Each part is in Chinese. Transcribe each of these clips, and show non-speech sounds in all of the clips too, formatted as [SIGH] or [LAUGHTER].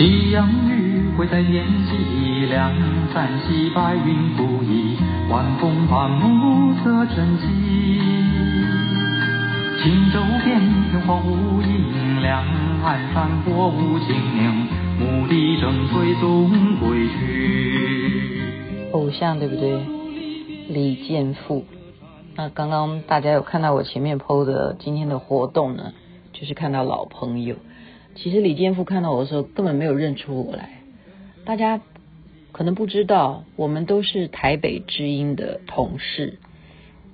夕阳余晖在天际两山西白云不移，晚风把暮色沉寂。轻舟翩翩荒无影，两岸山火无情，牧笛声催送归去。偶像对不对？李健富。那刚刚大家有看到我前面 PO 的今天的活动呢，就是看到老朋友。其实李健富看到我的时候根本没有认出我来。大家可能不知道，我们都是台北之音的同事。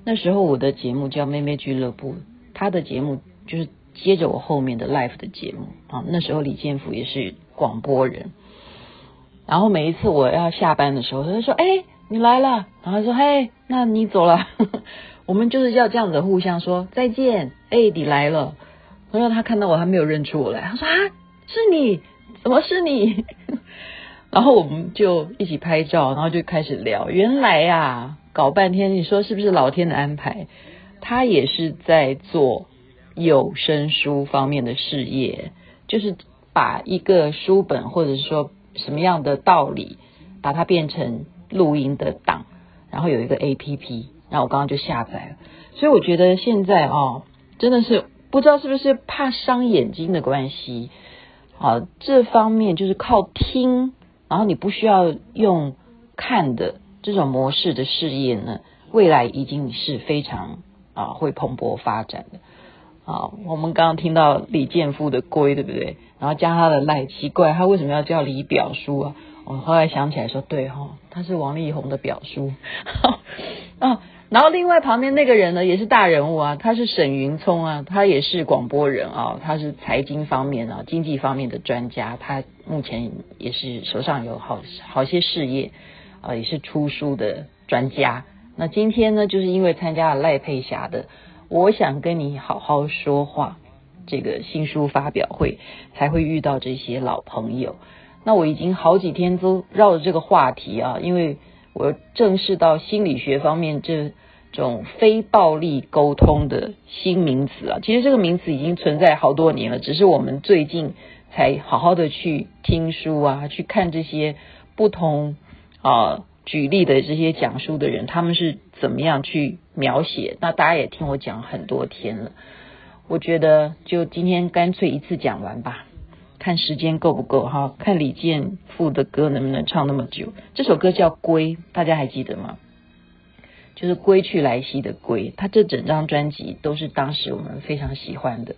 那时候我的节目叫《妹妹俱乐部》，他的节目就是接着我后面的 live 的节目啊。那时候李健富也是广播人。然后每一次我要下班的时候，他就说：“哎，你来了。”然后说：“嘿，那你走了。” [LAUGHS] 我们就是要这样子互相说再见。哎，你来了。然后他看到我，他没有认出我来。他说：“啊，是你？怎么是你？” [LAUGHS] 然后我们就一起拍照，然后就开始聊。原来、啊，搞半天，你说是不是老天的安排？他也是在做有声书方面的事业，就是把一个书本或者是说。什么样的道理，把它变成录音的档，然后有一个 APP，然后我刚刚就下载了。所以我觉得现在哦，真的是不知道是不是怕伤眼睛的关系，好，这方面就是靠听，然后你不需要用看的这种模式的事业呢，未来已经是非常啊会蓬勃发展的。啊，我们刚刚听到李健富的龟，对不对？然后加他的赖，奇怪，他为什么要叫李表叔啊？我后来想起来说，对哈、他是王力宏的表叔。[LAUGHS] 啊，然后另外旁边那个人呢，也是大人物啊，他是沈云聪啊，他也是广播人啊，他是财经方面啊，经济方面的专家，他目前也是手上有好好些事业啊，也是出书的专家。那今天呢，就是因为参加了赖佩霞的。我想跟你好好说话，这个新书发表会才会遇到这些老朋友。那我已经好几天都绕着这个话题啊，因为我正视到心理学方面这种非暴力沟通的新名词啊。其实这个名词已经存在好多年了，只是我们最近才好好的去听书啊，去看这些不同啊。举例的这些讲书的人，他们是怎么样去描写？那大家也听我讲很多天了，我觉得就今天干脆一次讲完吧，看时间够不够哈，看李健富的歌能不能唱那么久。这首歌叫《归》，大家还记得吗？就是归去来兮的归，他这整张专辑都是当时我们非常喜欢的。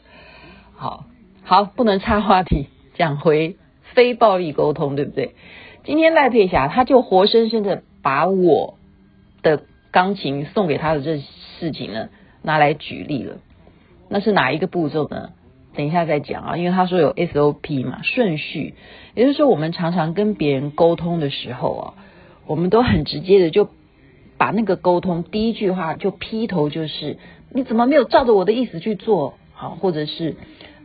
好，好，不能插话题，讲回非暴力沟通，对不对？今天赖佩霞，他就活生生的把我的钢琴送给他的这事情呢，拿来举例了。那是哪一个步骤呢？等一下再讲啊，因为他说有 SOP 嘛，顺序。也就是说，我们常常跟别人沟通的时候啊，我们都很直接的就把那个沟通第一句话就劈头就是你怎么没有照着我的意思去做？好，或者是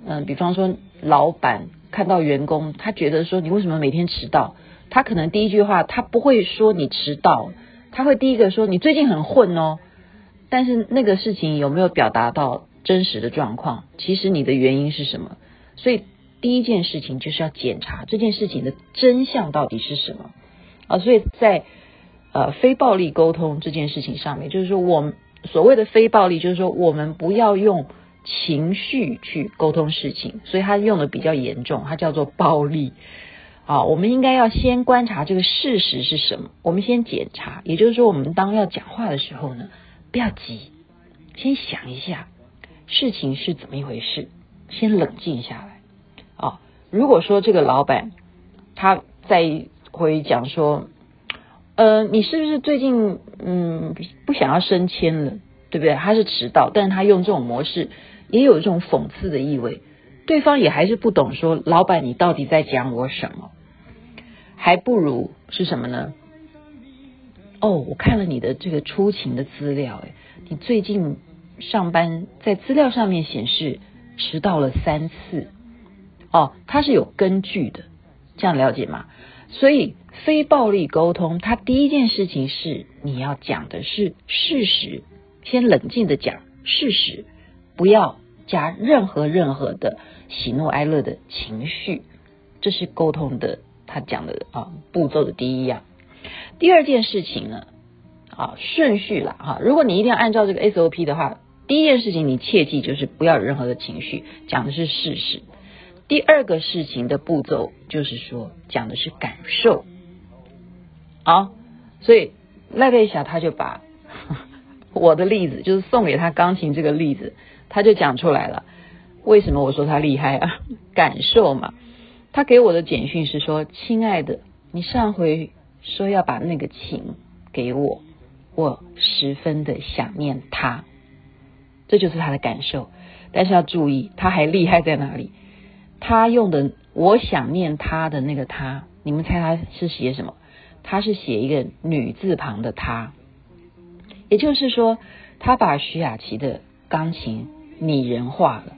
嗯，比方说老板看到员工，他觉得说你为什么每天迟到？他可能第一句话，他不会说你迟到，他会第一个说你最近很混哦。但是那个事情有没有表达到真实的状况？其实你的原因是什么？所以第一件事情就是要检查这件事情的真相到底是什么啊。所以在呃非暴力沟通这件事情上面，就是说我们所谓的非暴力，就是说我们不要用情绪去沟通事情，所以他用的比较严重，它叫做暴力。啊，我们应该要先观察这个事实是什么。我们先检查，也就是说，我们当要讲话的时候呢，不要急，先想一下事情是怎么一回事，先冷静下来。啊，如果说这个老板他再会讲说，呃，你是不是最近嗯不想要升迁了，对不对？他是迟到，但是他用这种模式，也有一种讽刺的意味。对方也还是不懂，说老板你到底在讲我什么？还不如是什么呢？哦，我看了你的这个出勤的资料，诶，你最近上班在资料上面显示迟到了三次，哦，它是有根据的，这样了解吗？所以非暴力沟通，它第一件事情是你要讲的是事实，先冷静的讲事实，不要加任何任何的喜怒哀乐的情绪。这是沟通的他讲的啊步骤的第一样。第二件事情呢，啊顺序了哈，如果你一定要按照这个 SOP 的话，第一件事情你切记就是不要有任何的情绪，讲的是事实。第二个事情的步骤就是说讲的是感受。好，所以赖佩霞他就把 [LAUGHS] 我的例子，就是送给他钢琴这个例子，他就讲出来了。为什么我说他厉害啊？[LAUGHS] 感受嘛。他给我的简讯是说：“亲爱的，你上回说要把那个琴给我，我十分的想念他。”这就是他的感受。但是要注意，他还厉害在哪里？他用的“我想念他”的那个“他”，你们猜他是写什么？他是写一个女字旁的“他”，也就是说，他把徐雅琪的钢琴拟人化了。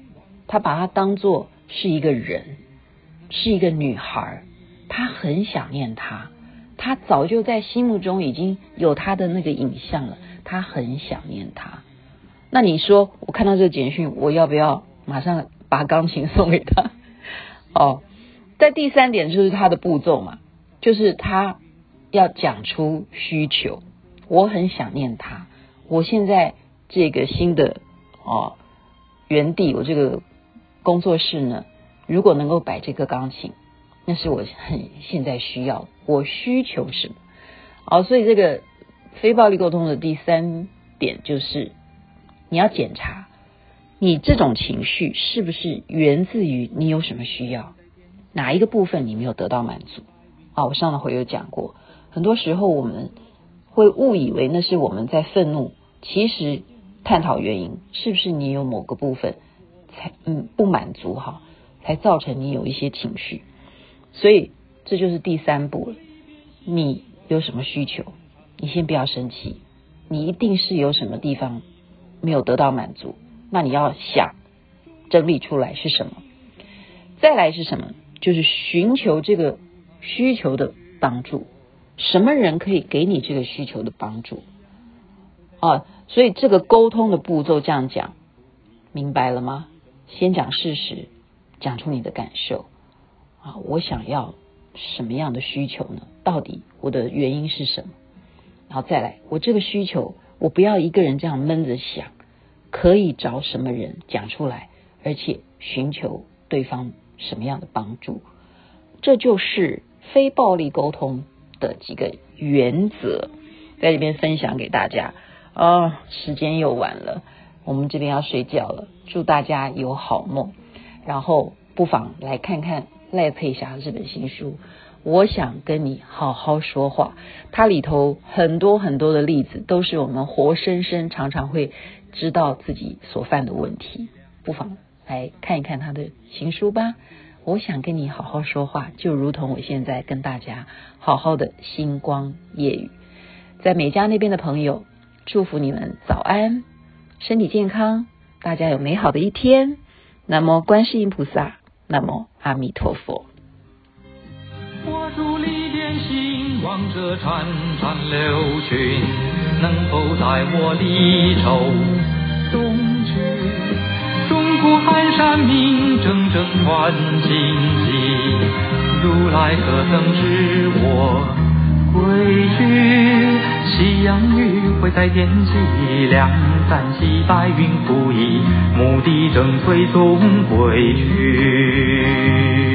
他把它当做是一个人，是一个女孩，他很想念她，他早就在心目中已经有她的那个影像了，他很想念她。那你说，我看到这个简讯，我要不要马上把钢琴送给他？[LAUGHS] 哦，在第三点就是他的步骤嘛，就是他要讲出需求，我很想念他，我现在这个新的哦原地，我这个。工作室呢，如果能够摆这个钢琴，那是我很现在需要，我需求什么？好，所以这个非暴力沟通的第三点就是，你要检查你这种情绪是不是源自于你有什么需要，哪一个部分你没有得到满足？啊，我上了回有讲过，很多时候我们会误以为那是我们在愤怒，其实探讨原因，是不是你有某个部分？才嗯不满足哈，才造成你有一些情绪，所以这就是第三步了。你有什么需求？你先不要生气，你一定是有什么地方没有得到满足，那你要想整理出来是什么。再来是什么？就是寻求这个需求的帮助。什么人可以给你这个需求的帮助？啊，所以这个沟通的步骤这样讲，明白了吗？先讲事实，讲出你的感受啊！我想要什么样的需求呢？到底我的原因是什么？然后再来，我这个需求，我不要一个人这样闷着想，可以找什么人讲出来，而且寻求对方什么样的帮助？这就是非暴力沟通的几个原则，在这边分享给大家。哦，时间又晚了。我们这边要睡觉了，祝大家有好梦。然后不妨来看看赖佩霞这本新书，我想跟你好好说话。它里头很多很多的例子，都是我们活生生常常会知道自己所犯的问题。不妨来看一看他的新书吧。我想跟你好好说话，就如同我现在跟大家好好的星光夜雨。在美加那边的朋友，祝福你们早安。身体健康，大家有美好的一天。南无观世音菩萨，南无阿弥陀佛。我伫里点心，望着潺潺流群，能否带我离愁东去？钟鼓寒山鸣，铮铮传经籍，如来可曾知我归去？夕阳余晖在天际，两三溪白云浮移，牧笛正催送归去。